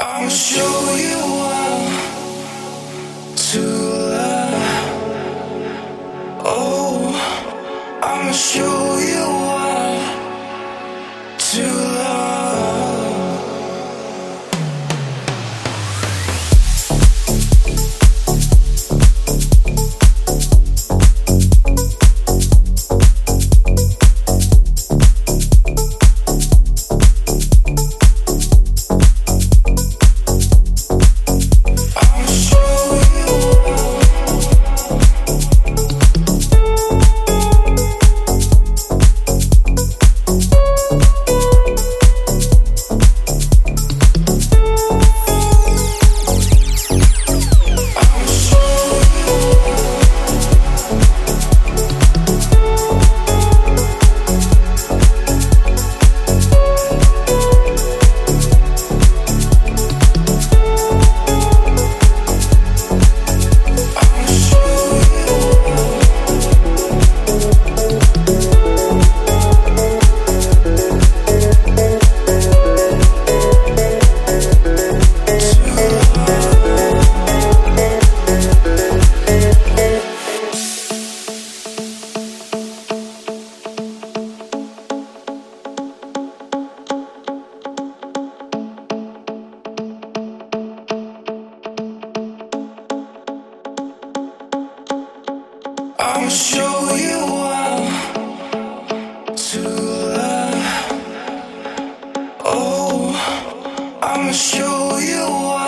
I'll show you how to love. Oh, I'll show you I'll show you show you how